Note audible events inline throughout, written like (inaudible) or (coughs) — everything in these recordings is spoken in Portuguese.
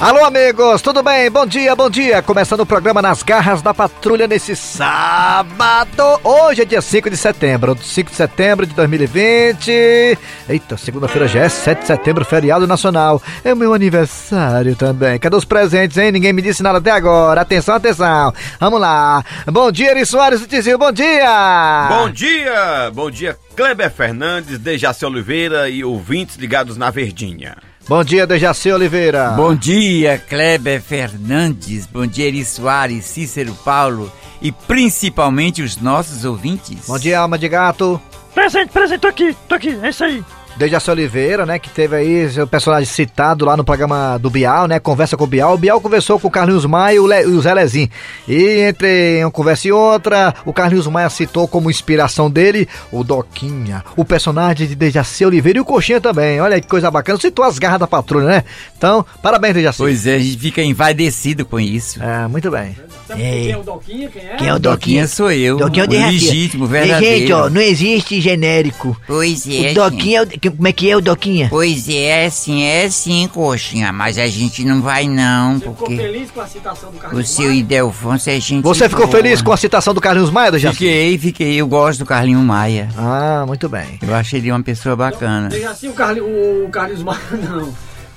Alô, amigos, tudo bem? Bom dia, bom dia. Começando o programa Nas Garras da Patrulha nesse sábado. Hoje é dia 5 de setembro, 5 de setembro de 2020. Eita, segunda-feira já é 7 de setembro, feriado nacional. É meu aniversário também. Cadê os presentes, hein? Ninguém me disse nada até agora. Atenção, atenção. Vamos lá. Bom dia, Eri Soares e Tizil, bom dia. Bom dia, bom dia, Kleber Fernandes, Dejaci Oliveira e ouvintes ligados na Verdinha. Bom dia, Dejaci Oliveira. Bom dia, Kleber Fernandes. Bom dia, Eri Soares, Cícero Paulo e principalmente os nossos ouvintes. Bom dia, Alma de Gato. Presente, presente, tô aqui, tô aqui, é isso aí. Dejaci Oliveira, né, que teve aí seu personagem citado lá no programa do Bial, né, conversa com o Bial. O Bial conversou com o Carlinhos Maia e o, Le, e o Zé Lezin. E entre uma conversa e outra, o Carlinhos Maia citou como inspiração dele o Doquinha, o personagem de Dejaci Oliveira e o Coxinha também. Olha que coisa bacana, citou as garras da patrulha, né? Então, parabéns, Dejaci. Pois é, a gente fica envaidecido com isso. É, muito bem. Quem é o Doquinha? Quem é? Quem é o Doquinha Doquinha? sou eu, Doquinha é o legítimo, Ei, verdadeiro. Gente, ó, não existe genérico. Pois é, o Doquinha é o... que- Como é que é o Doquinha? Pois é, assim, é sim, coxinha, mas a gente não vai não, Ficou porque feliz com a citação do o Carlos seu Idelfonso é gente Você ficou boa. feliz com a citação do Carlinhos Maia, Dejaci? Fiquei, fiquei, eu gosto do Carlinho Maia. Ah, muito bem. Eu achei ele uma pessoa bacana. Diga assim, o, Carli, o Carlos Maia, (laughs) não.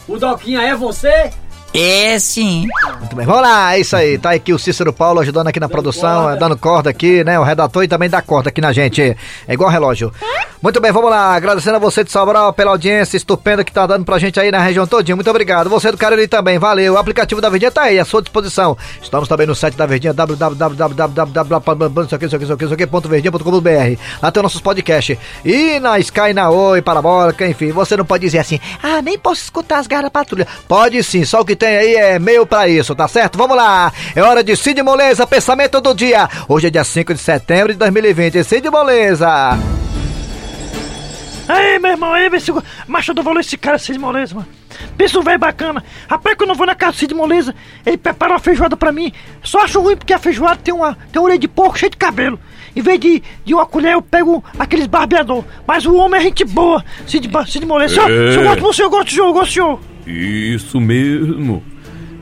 O Doquinha é você? É sim. Muito bem, vamos lá, é isso aí. Tá aqui o Cícero Paulo ajudando aqui na produção, corda. é, dando corda aqui, né? O redator e também dá corda aqui na gente. É igual relógio. Muito bem, vamos lá. Agradecendo a você de Sobral pela audiência estupenda que tá dando pra gente aí na região todinha. Muito obrigado. Você do Cariri também, valeu. O aplicativo da Verdinha tá aí, à sua disposição. Estamos também no site da Verdinha, www.verdinha.com.br. Lá tem nossos podcasts. E na Sky, na Oi, Parabólica, enfim. Você não pode dizer assim, ah, nem posso escutar as garras patrulha. Pode sim, só o que tem aí é meio pra isso, tá certo? Vamos lá. É hora de Cid Moleza, pensamento do dia. Hoje é dia 5 de setembro de 2020. Cid Moleza. Aí, meu irmão, aí, vê se. Macho valor esse cara, Cid Moleza, mano. Pensa um velho bacana. Rapaz, quando eu vou na casa do Cid Moleza, ele prepara uma feijoada pra mim. Só acho ruim porque a feijoada tem uma, tem uma orelha de porco cheia de cabelo. Em vez de, de uma colher, eu pego aqueles barbeador. Mas o homem é gente boa. Cid, Cid Moleza. Senhor, É. senhor, gosto do senhor, gosto do senhor, gosto do senhor. Isso mesmo.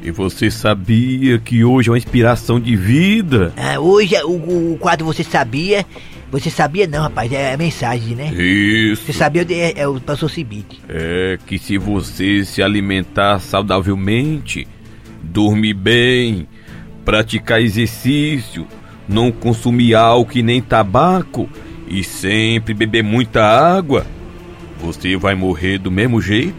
E você sabia que hoje é uma inspiração de vida? Ah, hoje é o, o quadro Você Sabia... Você sabia não, rapaz, é mensagem, né? Você Isso. sabia é, é o pastor Cibite. É que se você se alimentar saudavelmente, dormir bem, praticar exercício, não consumir álcool e nem tabaco e sempre beber muita água, você vai morrer do mesmo jeito.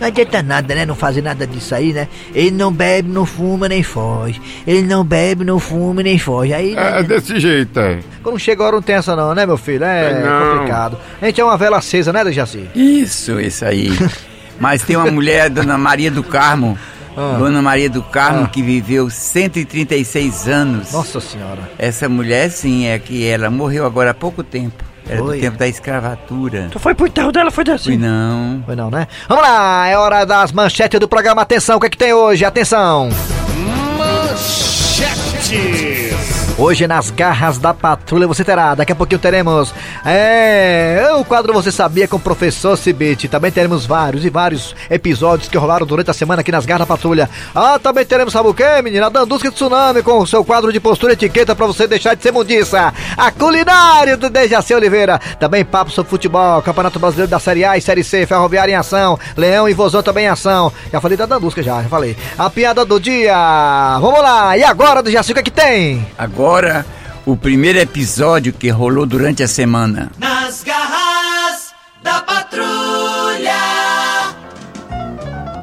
Não adianta nada, né? Não fazer nada disso aí, né? Ele não bebe, não fuma, nem foge. Ele não bebe, não fuma, nem foge. Aí, É né? desse jeito, é. Quando chega a hora não tem essa não, né, meu filho? É Tem não. complicado. A gente é uma vela acesa, né, Dejaci? Isso, isso aí. (laughs) Mas tem uma mulher, Dona Maria do Carmo, Ah. Dona Maria do Carmo, Ah. que viveu 136 anos. Nossa senhora. Essa mulher, sim, é que ela morreu agora há pouco tempo. Era Foi? do tempo da escravatura. Tu foi pro enterro dela, foi Fui assim. não. Foi não, né? Vamos lá, é hora das manchetes do programa. Atenção, o que é que tem hoje? Atenção! Hoje nas garras da patrulha você terá, daqui a pouquinho teremos é, o quadro Você Sabia com o professor Cibite. Também teremos vários e vários episódios que rolaram durante a semana aqui nas garras da patrulha. Ah, também teremos, sabe o que, menina? A Dandusca de Tsunami com o seu quadro de postura e etiqueta pra você deixar de ser mundiça. A culinária do Dejaci Oliveira. Também papo sobre futebol, Campeonato Brasileiro da Série A e Série C, Ferroviária em ação, Leão e Vozão também em ação. Já falei da Dandusca já, já falei. A piada do dia. Vamos lá. E agora, Dejaci, o que é que tem? Agora, o primeiro episódio que rolou durante a semana. Nas garras da patrulha.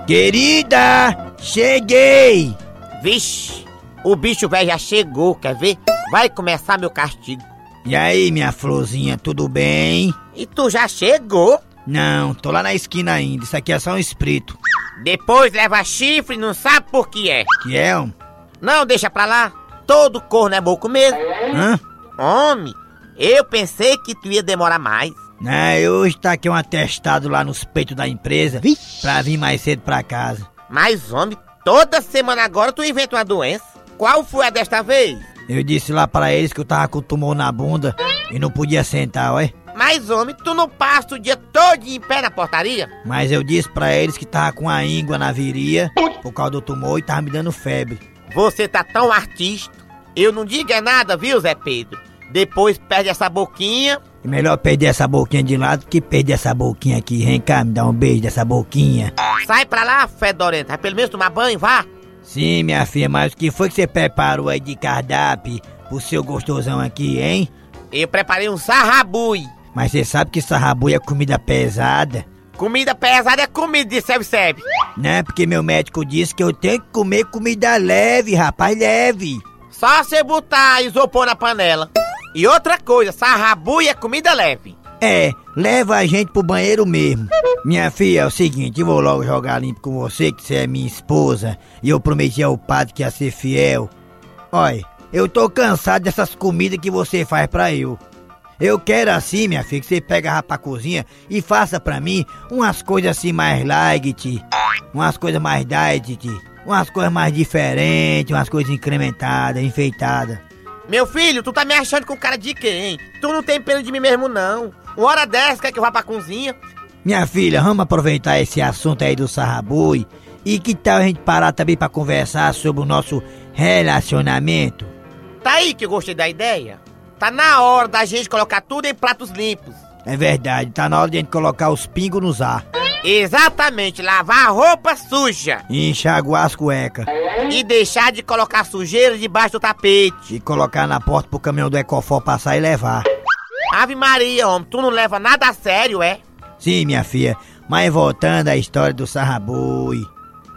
Querida, cheguei! Vixe, o bicho velho já chegou, quer ver? Vai começar meu castigo. E aí, minha florzinha, tudo bem? E tu já chegou? Não, tô lá na esquina ainda. Isso aqui é só um espírito. Depois leva chifre e não sabe por que é. Que é um? Não, deixa pra lá. Todo corno é boco mesmo. Hã? Homem, eu pensei que tu ia demorar mais. É, hoje tá aqui um atestado lá nos peitos da empresa pra vir mais cedo pra casa. Mas, homem, toda semana agora tu inventa uma doença. Qual foi a desta vez? Eu disse lá para eles que eu tava com tumor na bunda e não podia sentar, ué. Mas, homem, tu não passa o dia todo em pé na portaria? Mas eu disse pra eles que tava com a íngua na viria por causa do tumor e tava me dando febre. Você tá tão artista. Eu não digo é nada, viu, Zé Pedro? Depois perde essa boquinha. É melhor perder essa boquinha de lado que perder essa boquinha aqui. Vem cá, me dá um beijo dessa boquinha. Sai pra lá, fedorenta. Vai pelo menos tomar banho, vá. Sim, minha filha, mas o que foi que você preparou aí de cardápio pro seu gostosão aqui, hein? Eu preparei um sarrabui. Mas você sabe que sarrabui é comida pesada? Comida pesada é comida de serve-serve. Né? Porque meu médico disse que eu tenho que comer comida leve, rapaz, leve. Só você botar isopor na panela. E outra coisa, sarrabui é comida leve. É, leva a gente pro banheiro mesmo. Minha filha, é o seguinte, eu vou logo jogar limpo com você, que você é minha esposa, e eu prometi ao padre que ia ser fiel. Olha, eu tô cansado dessas comidas que você faz pra eu. Eu quero assim, minha filha, que você pega a pra cozinha e faça pra mim umas coisas assim mais light, umas coisas mais diet, umas coisas mais diferentes, umas coisas incrementadas, enfeitadas. Meu filho, tu tá me achando com cara de quem? Tu não tem pena de mim mesmo, não. Uma hora dessa, quer que eu vá pra cozinha? Minha filha, vamos aproveitar esse assunto aí do sarrabui e que tal a gente parar também pra conversar sobre o nosso relacionamento? Tá aí que eu gostei da ideia. Tá na hora da gente colocar tudo em pratos limpos. É verdade, tá na hora de a gente colocar os pingos nos ar Exatamente, lavar a roupa suja. e enxaguar as cuecas E deixar de colocar sujeira debaixo do tapete. e colocar na porta pro caminhão do Ecofó passar e levar. Ave Maria, homem, tu não leva nada a sério, é? Sim, minha filha, mas voltando à história do sarrabui.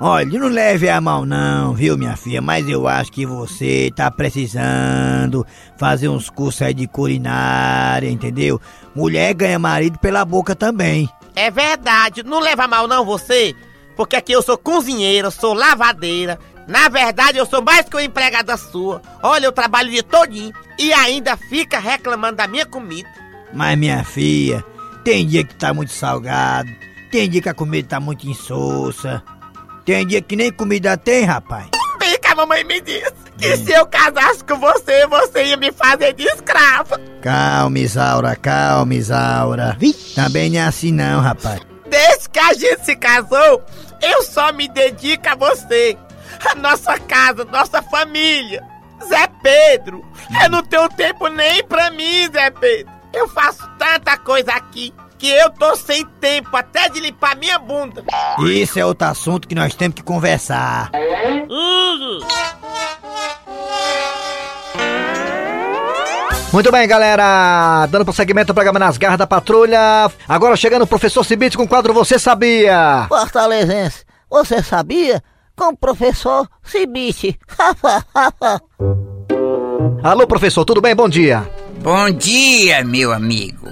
Olha, não leve a mão não, viu, minha filha? Mas eu acho que você tá precisando fazer uns cursos aí de culinária, entendeu? Mulher ganha marido pela boca também. É verdade, não leva mal não você, porque aqui eu sou cozinheira, sou lavadeira. Na verdade, eu sou mais que uma empregada sua. Olha, eu trabalho dia todinho e ainda fica reclamando da minha comida. Mas, minha filha, tem dia que tá muito salgado, tem dia que a comida tá muito insossa, tem dia que nem comida tem, rapaz. Bem que a mamãe me disse que se eu casasse com você, você ia me fazer de escrava. Calma, Isaura, calma, Isaura. Também não é assim não, rapaz. Desde que a gente se casou, eu só me dedico a você. A nossa casa, nossa família. Zé Pedro, eu não tenho tempo nem pra mim, Zé Pedro. Eu faço tanta coisa aqui que eu tô sem tempo até de limpar minha bunda. Isso é outro assunto que nós temos que conversar. Muito bem, galera. Dando prosseguimento ao programa Nas Garras da Patrulha. Agora chegando o professor Cibite com o quadro Você Sabia? Fortalezense, você sabia? Com o professor Cibite. (laughs) Alô, professor, tudo bem? Bom dia. Bom dia, meu amigo.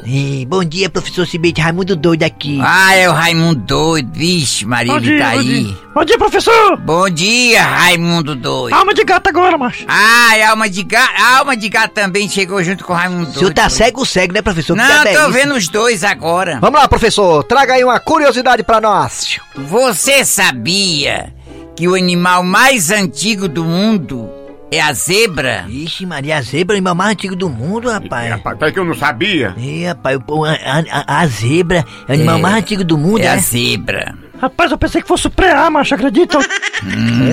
bom dia, professor Cibite. Raimundo doido aqui. Ah, é o Raimundo doido. Vixe, Maria, Bom ele dia, tá bom aí. dia. Bom dia, professor! Bom dia, Raimundo doido. Alma de gato agora, macho. Ah, a alma de gato, a alma de gato também chegou junto com o Raimundo O senhor doido. tá cego, cego, né, professor? Que Não, é tô isso? vendo os dois agora. Vamos lá, professor. Traga aí uma curiosidade pra nós. Você sabia que o animal mais antigo do mundo é a zebra? Ixi, Maria, a zebra é o animal mais antigo do mundo, rapaz. Rapaz, tá que eu não sabia. Ih, rapaz, o- a, a- a zebra é o animal É. mais antigo do mundo, É a né? zebra. Rapaz, eu pensei que fosse o preá, macho, acredita? (laughs)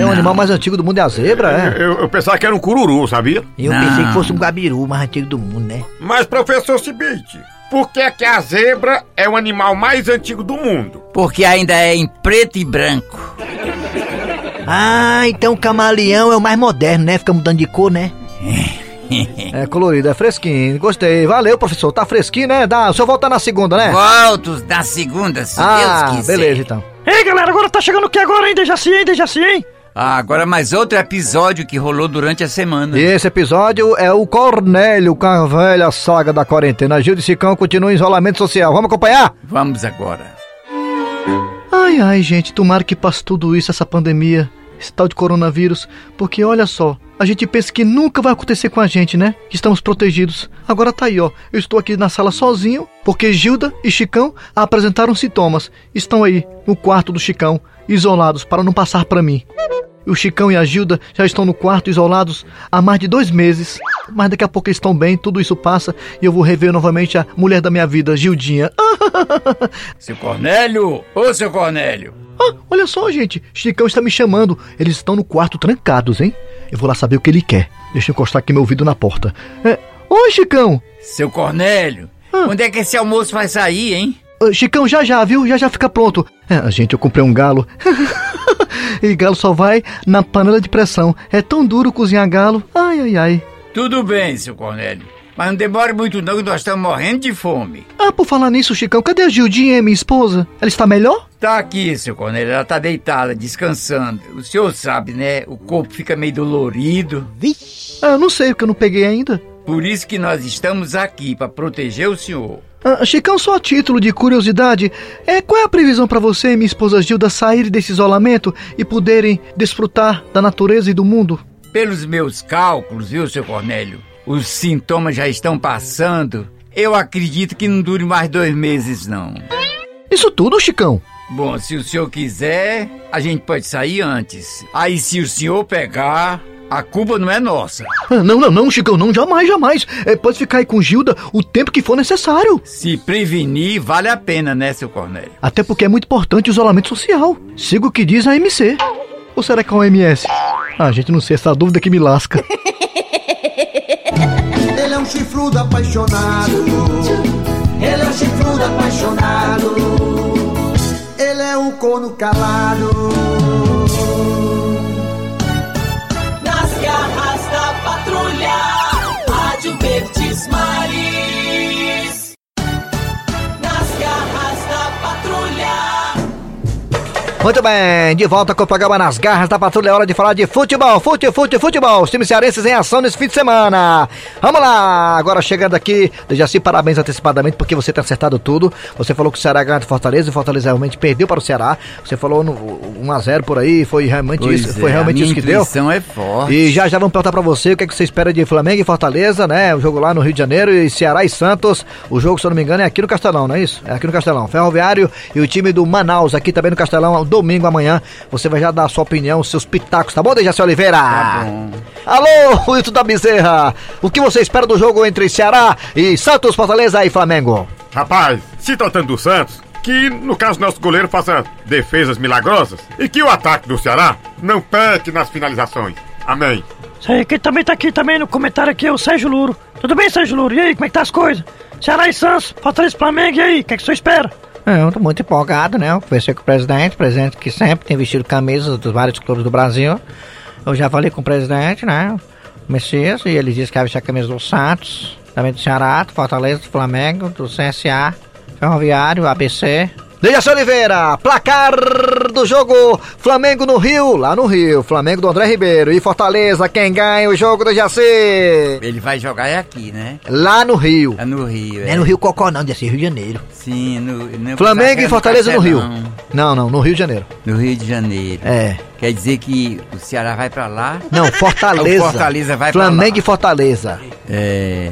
É o animal mais antigo do mundo é a zebra, é? Eu, eu pensava que era um cururu, sabia? Eu Não. pensei que fosse um gabiru, o mais antigo do mundo, né? Mas, professor Cibite, por que, que a zebra é o animal mais antigo do mundo? Porque ainda é em preto e branco. Ah, então o camaleão é o mais moderno, né? Fica mudando de cor, né? (laughs) É colorido, é fresquinho. Gostei. Valeu, professor. Tá fresquinho, né? Dá. O senhor volta na segunda, né? Volto na segunda, se Ah, Deus quiser. beleza então. Ei, galera, agora tá chegando o que agora, hein? Dejaci, hein? Dejaci, hein? Ah, agora mais outro episódio que rolou durante a semana. E esse episódio é o Cornélio com a velha saga da quarentena. Gil de Sicão continua em isolamento social. Vamos acompanhar? Vamos agora. Ai, ai, gente, tomara que passe tudo isso, essa pandemia, esse tal de coronavírus, porque olha só, a gente pensa que nunca vai acontecer com a gente, né? Que estamos protegidos. Agora tá aí, ó, eu estou aqui na sala sozinho, porque Gilda e Chicão apresentaram sintomas. Estão aí, no quarto do Chicão, isolados, para não passar para mim. O Chicão e a Gilda já estão no quarto isolados há mais de dois meses. Mas daqui a pouco eles estão bem, tudo isso passa e eu vou rever novamente a mulher da minha vida, Gildinha. (laughs) Seu Cornélio! Ô, seu Cornélio! Ah, olha só, gente. Chicão está me chamando. Eles estão no quarto trancados, hein? Eu vou lá saber o que ele quer. Deixa eu encostar aqui meu ouvido na porta. É... Oi, Chicão! Seu Cornélio! Ah. Onde é que esse almoço vai sair, hein? Ah, Chicão, já já, viu? Já já fica pronto. É, gente, eu comprei um galo. (laughs) e galo só vai na panela de pressão. É tão duro cozinhar galo. Ai, ai, ai. Tudo bem, seu Cornélio. Mas não demore muito não que nós estamos morrendo de fome. Ah, por falar nisso, Chicão, cadê a Gildinha, minha esposa? Ela está melhor? Tá aqui, seu Cornélio. Ela tá deitada, descansando. O senhor sabe, né? O corpo fica meio dolorido. Ah, eu não sei, porque eu não peguei ainda. Por isso que nós estamos aqui, para proteger o senhor. Ah, Chicão, só a título de curiosidade, é, qual é a previsão para você e minha esposa Gilda saírem desse isolamento e poderem desfrutar da natureza e do mundo? Pelos meus cálculos, viu, seu Cornélio? Os sintomas já estão passando. Eu acredito que não dure mais dois meses, não. Isso tudo, Chicão? Bom, se o senhor quiser, a gente pode sair antes. Aí, se o senhor pegar, a culpa não é nossa. Ah, não, não, não, Chicão, não, jamais, jamais. É, pode ficar aí com Gilda o tempo que for necessário. Se prevenir, vale a pena, né, seu Cornélio? Até porque é muito importante o isolamento social. Siga o que diz a MC. Ou será que é a OMS? Ah, gente, não sei, essa dúvida que me lasca. (laughs) Ele é um chifrudo apaixonado. Ele é um chifrudo apaixonado. Ele é um corno calado. Nas garras da patrulha, Rádio Verdes Maris. Muito bem, de volta com o programa Nas Garras da Patrulha. É hora de falar de futebol, fute, fute, futebol. Os times cearenses em ação nesse fim de semana. Vamos lá, agora chegando aqui. Jaci, parabéns antecipadamente porque você tem acertado tudo. Você falou que o Ceará ganhou do Fortaleza e o Fortaleza realmente perdeu para o Ceará. Você falou no 1x0 por aí, foi realmente Pois isso, é, foi realmente a isso que deu. intuição é forte. E já já vamos perguntar pra você o que, é que você espera de Flamengo e Fortaleza, né? O jogo lá no Rio de Janeiro e Ceará e Santos. O jogo, se eu não me engano, é aqui no Castelão, não é isso? É aqui no Castelão. Ferroviário e o time do Manaus aqui também no Castelão, domingo amanhã. Você vai já dar a sua opinião, seus pitacos, tá bom, Dejaci Oliveira? Tá bom. Alô, (laughs) Wilton da Bezerra. O que você espera do jogo entre Ceará e Santos, Fortaleza e Flamengo? Rapaz, se tratando do Santos, que no caso nosso goleiro faça defesas milagrosas e que o ataque do Ceará não peque nas finalizações. Amém. Isso aí, quem também tá aqui também no comentário aqui é o Sérgio Luro. Tudo bem, Sérgio Luro? E aí, como é que tá as coisas? Ceará e Santos, Fortaleza e Flamengo, e aí, o que é que o senhor espera? É, Eu tô muito empolgado, né? Eu conversei com o presidente, presidente que sempre tem vestido camisas dos vários clubes do Brasil. Eu já falei com o presidente, né? O Messias, e ele disse que vai vestir a camisa do Santos, também do Ceará, do Fortaleza, do Flamengo, do CSA, Ferroviário, ABC. Dejaci Oliveira, placar do jogo Flamengo no Rio, lá no Rio, Flamengo do André Ribeiro e Fortaleza, quem ganha o jogo do Jaci? Ele vai jogar é aqui, né? Lá no Rio. É no Rio. Não é no Rio Cocó, não, desse Rio de Janeiro. Sim, no, no Flamengo é e Fortaleza no Rio. Não, não, no Rio de Janeiro. No Rio de Janeiro. É. Quer dizer que o Ceará vai pra lá? Não, (laughs) Fortaleza. O Fortaleza vai pra Flamengo lá. e Fortaleza. É.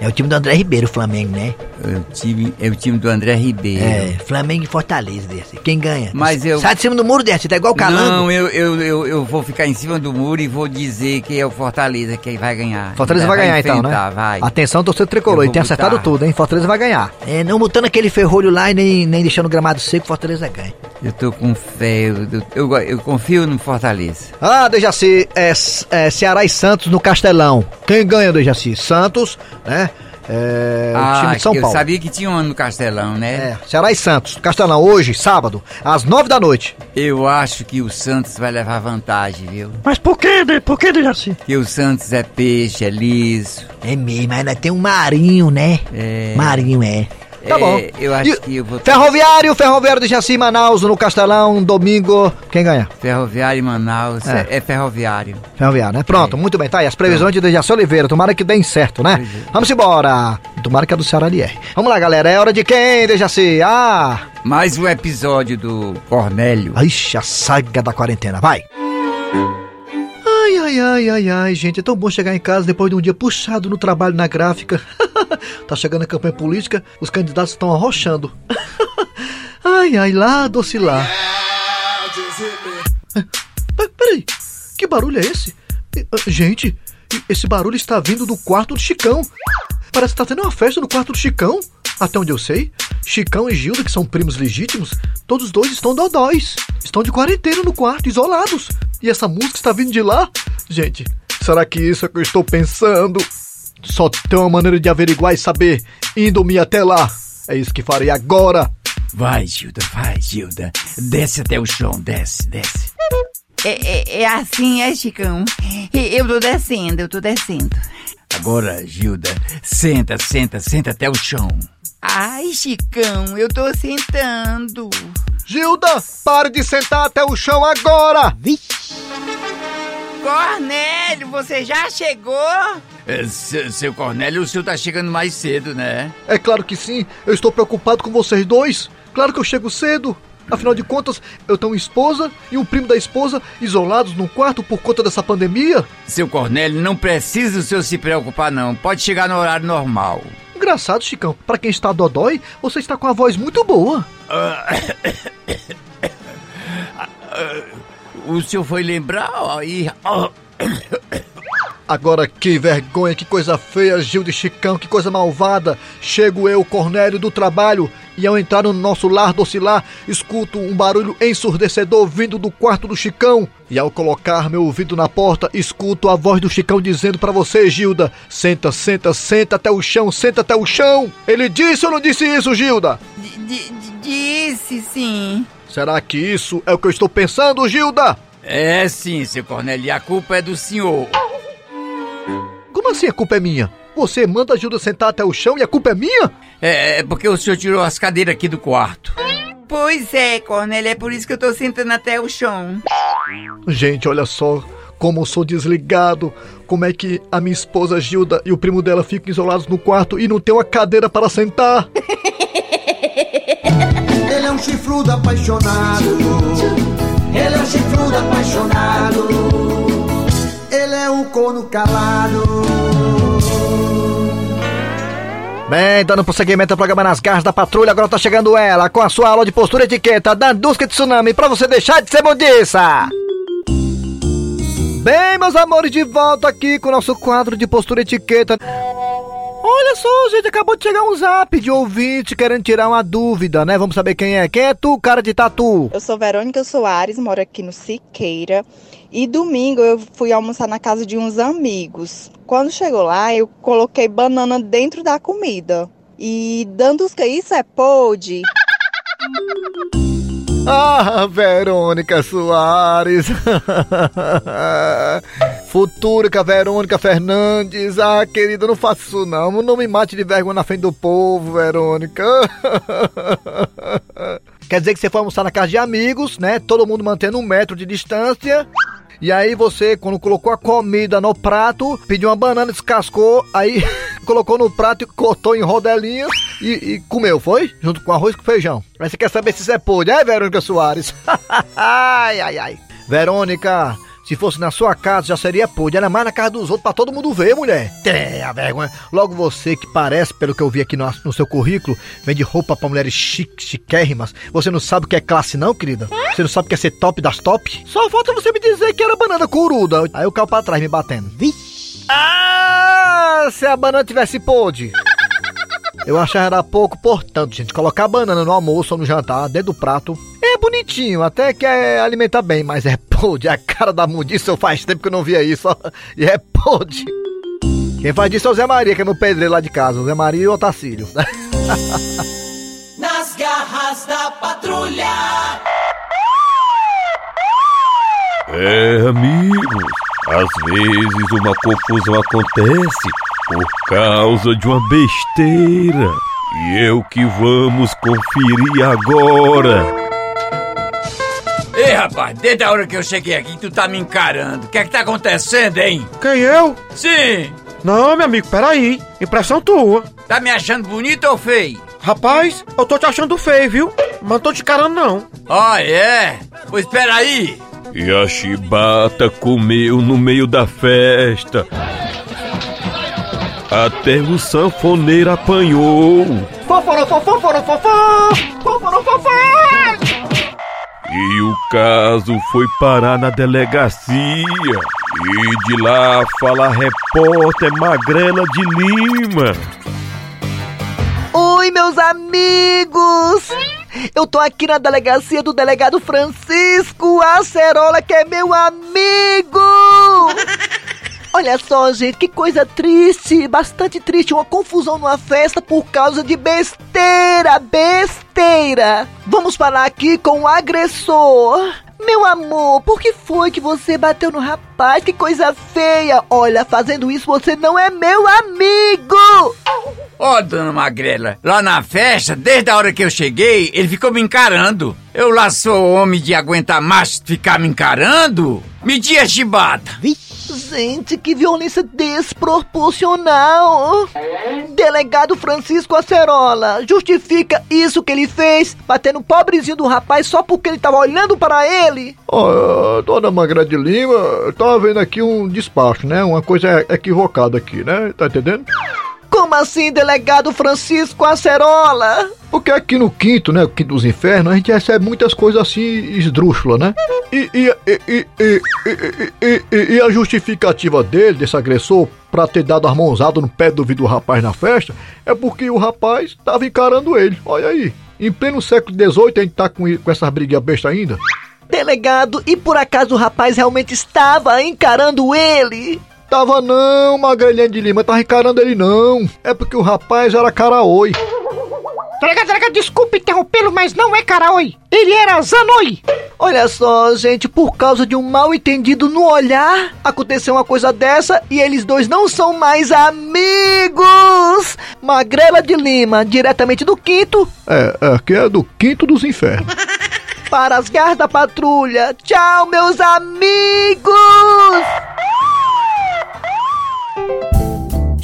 É o time do André Ribeiro, o Flamengo, né? É o time, é o time do André Ribeiro. É, Flamengo e Fortaleza, desse. Quem ganha? Mas eu- Sai de cima do muro, desse, tá igual o Calango. Não, eu, eu, eu, eu vou ficar em cima do muro e vou dizer que é o Fortaleza que vai ganhar. Fortaleza vai ganhar então, né? Vai. Atenção, torcedor tricolor, e vou tem acertado botar. tudo, hein? Fortaleza vai ganhar. É, não botando aquele ferrolho lá e nem, nem deixando o gramado seco, Fortaleza ganha. Eu tô com fé, eu, eu, eu- eu confio no Fortaleza. Ah, Dejaci, é, é Ceará e Santos no Castelão. Quem ganha, Dejaci? Santos, né? É, o time de São Ah, eu Paulo. sabia que tinha um ano no Castelão, né? É, Ceará e Santos, Castelão, hoje, sábado, às nove da noite. Eu acho que o Santos vai levar vantagem, viu? Mas por que, de, por que, Dejaci? Porque o Santos é peixe, é liso. É mesmo, ainda tem um Marinho, né? É. Marinho, é. Tá É, bom. Eu acho E que eu vou. Ferroviário, Ferroviário de Jaci, Manaus, no Castelão, domingo. Quem ganha? Ferroviário em Manaus. É. É, é ferroviário. Ferroviário, né? Pronto, muito bem, tá aí. As previsões de Dejaci Oliveira, tomara que deem certo, né? Vamos embora. Tomara que a do Ceará erre. Vamos lá, galera, é hora de quem, Dejaci? Ah! Mais um episódio do Cornélio. Ixi, a saga da quarentena, vai! Ai, ai, ai, ai, gente, é tão bom chegar em casa depois de um dia puxado no trabalho na gráfica. (laughs) tá chegando a campanha política, os candidatos estão arrochando. (laughs) ai, ai, lá, doce lá. É, Peraí, que barulho é esse? Ah, Gente, esse barulho está vindo do quarto do Chicão. Parece que tá tendo uma festa no quarto do Chicão. Até onde eu sei, Chicão e Gilda, que são primos legítimos, todos dois estão dodóis. Estão de quarentena no quarto, isolados. E essa música está vindo de lá? Gente, será que isso é o que eu estou pensando? Só tem uma maneira de averiguar e saber, indo-me até lá. É isso que farei agora. Vai, Gilda, vai, Gilda. Desce até o chão, desce, desce. É, é, é assim, é, Chicão? Eu tô descendo, eu tô descendo. Agora, Gilda, senta, senta, senta até o chão. Ai, Chicão, eu tô sentando. Gilda, pare de sentar até o chão agora! Cornélio, você já chegou? É, seu, seu Cornélio, o senhor tá chegando mais cedo, né? É claro que sim, eu estou preocupado com vocês dois. Claro que eu chego cedo. Afinal de contas, eu tenho uma esposa e um primo da esposa isolados num quarto por conta dessa pandemia. Seu Cornélio, não precisa o senhor se preocupar, não. Pode chegar no horário normal. Engraçado, Chicão. Pra quem está dodói, você está com a voz muito boa. (coughs) O senhor foi lembrar aí. Agora que vergonha, que coisa feia, Gil de Chicão, que coisa malvada. Chego eu, Cornélio, do trabalho, e ao entrar no nosso lar docilar, escuto um barulho ensurdecedor vindo do quarto do Chicão. E ao colocar meu ouvido na porta, escuto a voz do Chicão dizendo para você, Gilda: Senta, senta, senta até o chão, senta até o chão. Ele disse ou não disse isso, Gilda? D- d- disse sim. Será que isso é o que eu estou pensando, Gilda? É sim, seu Cornélio, e a culpa é do senhor. Como assim a culpa é minha? Você manda a Gilda sentar até o chão e a culpa é minha? É, é porque o senhor tirou as cadeiras aqui do quarto. Pois é, Cornélio, é por isso que eu tô sentando até o chão. Gente, olha só como eu sou desligado. Como é que a minha esposa Gilda e o primo dela ficam isolados no quarto e não tem uma cadeira para sentar? (laughs) Ele é um chifrudo apaixonado. Ele é um chifrudo apaixonado. Ele é um corno calado. Bem, dando prosseguimento ao programa Nas Garras da Patrulha, agora tá chegando ela com a sua aula de postura e etiqueta da Duska Tsunami pra você deixar de ser mundiça. Bem, meus amores, de volta aqui com o nosso quadro de postura e etiqueta. Olha só, gente, acabou de chegar um zap de ouvinte querendo tirar uma dúvida, né? Vamos saber quem é. Quem é tu, cara de tatu? Eu sou Verônica Soares, moro aqui no Siqueira. E domingo eu fui almoçar na casa de uns amigos. Quando chegou lá, eu coloquei banana dentro da comida. E dando os que isso é pode. (laughs) Ah, Verônica Soares. (laughs) Futura Verônica Fernandes. Ah, querida, não faça isso não. Não me mate de vergonha na frente do povo, Verônica. (laughs) Quer dizer que você foi almoçar na casa de amigos, né? Todo mundo mantendo um metro de distância. E aí você, quando colocou a comida no prato, pediu uma banana, descascou, aí (laughs) colocou no prato e cortou em rodelinhas e, e comeu, foi? Junto com arroz e com feijão. Aí você quer saber se isso é podre, é, Verônica Soares? (laughs) ai, ai, ai. Verônica, se fosse na sua casa já seria podre, era mais na casa dos outros pra todo mundo ver, mulher. Tem a vergonha. Logo você que parece, pelo que eu vi aqui no, no seu currículo, vende roupa pra mulheres chiques, chiquérrimas. Você não sabe o que é classe não, querida? Você não sabe o que é ser top das top? Só falta você me dizer que era banana coruda. Aí eu caio pra trás me batendo. Vixe. Ah, se a banana tivesse podre. Eu achava era pouco, portanto, gente, colocar banana no almoço ou no jantar, dentro do prato, é bonitinho, até que é alimentar bem, mas é podre, a cara da mudiça, eu faz tempo que eu não via isso, ó, e é podre. Quem faz isso é o Zé Maria, que é meu pedreiro lá de casa, o Zé Maria e o Otacílio. (laughs) Nas garras da patrulha. É, amigos, às vezes uma confusão acontece por causa de uma besteira. E eu que vamos conferir agora. Ei, rapaz, desde a hora que eu cheguei aqui, tu tá me encarando. O que é que tá acontecendo, hein? Quem eu? Sim! Não, meu amigo, peraí. Impressão tua. Tá me achando bonito ou feio? Rapaz, eu tô te achando feio, viu? Mas não tô te encarando, não. Ah, é? Pois peraí. E a chibata comeu no meio da festa. Até o sanfoneiro apanhou. E o caso foi parar na delegacia. E de lá fala a repórter Magrela de Lima. Oi, meus amigos! Eu tô aqui na delegacia do delegado Francisco Acerola, que é meu amigo! Olha só, gente, que coisa triste, bastante triste, uma confusão numa festa por causa de besteira, besteira. Vamos falar aqui com o agressor. Meu amor, por que foi que você bateu no rapaz? Que coisa feia! Olha, fazendo isso você não é meu amigo! Ó, dona Magrela, lá na festa, desde a hora que eu cheguei, ele ficou me encarando. Eu lá sou homem de aguentar macho ficar me encarando? Medi a chibata. Gente, que violência desproporcional! Delegado Francisco Acerola, justifica isso que ele fez, batendo o pobrezinho do rapaz só porque ele tava olhando para ele? Ó, dona Magra de Lima, eu tava vendo aqui um despacho, né? Uma coisa equivocada aqui, né? Tá entendendo? Como assim, delegado Francisco Acerola? Porque aqui no quinto, né? O quinto dos infernos, a gente recebe muitas coisas assim esdrúxulas, né? E, e, e, e, e, a justificativa dele, desse agressor, pra ter dado as mãozadas no pé do vidro do rapaz na festa, é porque o rapaz tava encarando ele. Olha aí. Em pleno século XVIII, a gente tá com, com essas briguinhas bestas ainda. Delegado, e por acaso o rapaz realmente estava encarando ele? Tava não, Magrelhinha de Lima, tava encarando ele não. É porque o rapaz era caraoi. Delegado, delegado, desculpe interrompê-lo, mas não é caraoi. Ele era zanoi. Olha só, gente, por causa de um mal entendido no olhar, aconteceu uma coisa dessa e eles dois não são mais amigos. Magrela de Lima, diretamente do quinto. É, é, que é do quinto dos infernos. (laughs) Para as garras da patrulha. Tchau, meus amigos!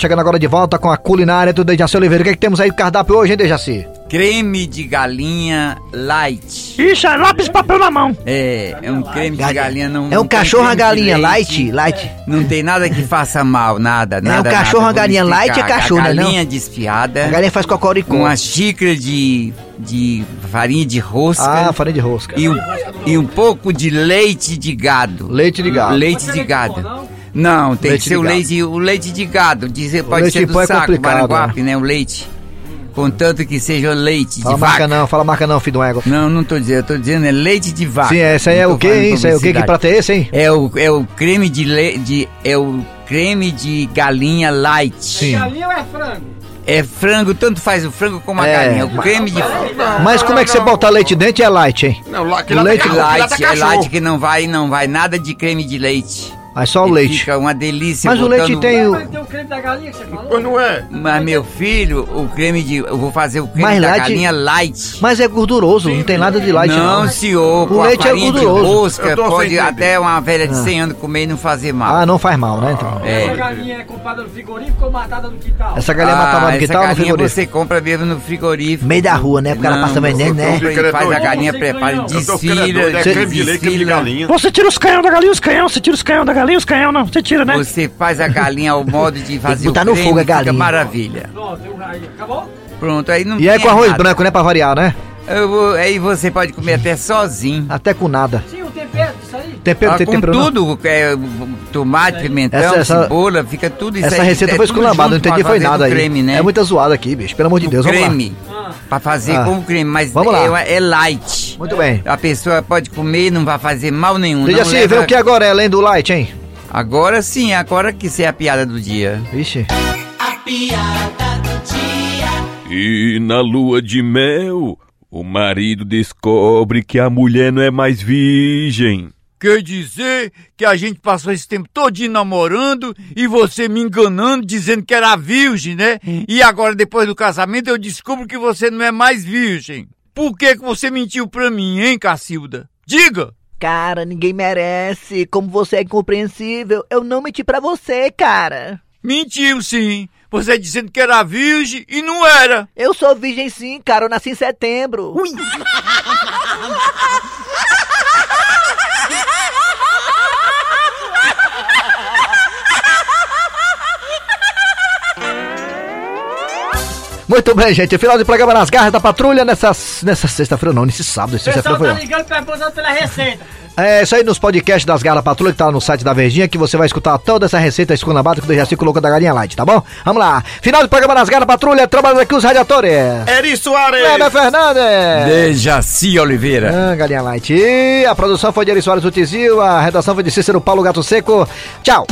Chegando agora de volta com a culinária do Dejaci Oliveira. O que, é que temos aí no cardápio hoje, hein, Dejaci? Creme de galinha light. Isso, é lápis papel na mão. É, é um creme de galinha não. É um não cachorro a de galinha, light, light. Não tem nada que faça mal, nada, nada. um cachorro, nada. a galinha light é cachorro, A né, não? galinha desfiada. A galinha faz cocoricó. Com uma xícara de, de farinha de rosca. Ah, farinha de rosca. E um, e um pouco de leite de gado. Leite de gado. Leite de gado. Não, tem Leite que ser o leite, o leite de gado. Dizer, pode leite ser do é saco, complicado, Maranguape, né? O leite. Contanto que seja leite Fala de marca vaca. não, fala marca não, filho do ego. Não, não tô dizendo, eu tô dizendo é leite de vaca. Sim, essa aí é o quê, hein? Isso aí é o quê? Que publicidade. prato é esse, hein? É o, é o creme de, le, de é o creme de galinha light. Sim. Galinha ou é frango? É frango, tanto faz o frango como a É. galinha. O creme de Mas como é que você bota leite dentro e é light, hein? Não, lá, que leite lá light, tá é light que não vai, não vai nada de creme de leite. Mas só o E leite. Fica uma delícia. Mas o leite tem o... Mas tem o creme da galinha que você falou? Pois não é. Mas meu filho, o creme de. Eu vou fazer o creme Mas da light- galinha light. Mas é gorduroso, não tem nada de light não, não. senhor, O com leite a é gorduroso. rosca Eu tô sem pode até uma velha de 100 anos comer e não fazer mal. Ah, não faz mal, né, então? É. galinha é comprada no frigorífico ou matada no quintal? Essa galinha matada no essa quintal ou no galinha frigorífico? você compra mesmo no frigorífico. Meio da rua, né? Porque ela Não, passa veneno, né? faz a galinha, prepara, desfila, doido, é creme de leite, creme de desfila. galinha. Você tira os canhão da galinha, os canhão, você tira os canhão da galinha, os canhão não. Você tira, né? Você faz a galinha ao modo de fazer botar o no creme, fogo a fica galinha. maravilha. Aí, acabou? Pronto, aí não E aí tem com arroz nada. branco, né? Pra variar, né? Eu vou- aí você pode comer até sozinho. Até com nada. Sim, o tempero disso aí? Tempero, Ah, tem com tempero não? tudo, é, tomate, pimentão, Essa- essa- cebola, fica tudo isso Essa aí. receita é foi esculambada, não entendi foi fazer nada aí. creme, né? É muita zoada aqui, bicho. Pelo amor de O Deus, vamos lá. Pra fazer Ah. como creme, mas Vamos lá. é, é light. Muito bem. A pessoa pode comer e não vai fazer mal nenhum. Veja não assim, leva- vê o que agora é além do light, hein? Agora sim, agora que isso é a piada do dia. Vixe. A piada do dia. E na lua de mel, o marido descobre que a mulher não é mais virgem. Quer dizer que a gente passou esse tempo todinho namorando e você me enganando, dizendo que era virgem, né? E agora, depois do casamento, eu descubro que você não é mais virgem. Por que, que você mentiu pra mim, hein, Cacilda? Diga! Cara, ninguém merece. Como você é incompreensível. Eu não menti pra você, cara. Mentiu sim. Você dizendo que era virgem e não era. Eu sou virgem sim, cara. Eu nasci em setembro. Ui. (laughs) Muito bem, gente. Final de programa nas garras da patrulha nessa, nessa sexta-feira, não, nesse sábado. Sexta-feira pessoal tá ligando perguntando pela receita. É isso aí nos podcasts das Garra Patrulha que tá no site da Verdinha que você vai escutar toda essa receita esculambada que o Dejaci colocou da galinha light, tá bom? Vamos lá. Final do programa das Garra Patrulha, trabalhando aqui os radiadores. Eri Soares. Kleber Fernandes. Dejaci Oliveira. Ah, galinha light. E a produção foi de Eri Soares do Tizil, a redação foi de Cícero Paulo Gato Seco. Tchau.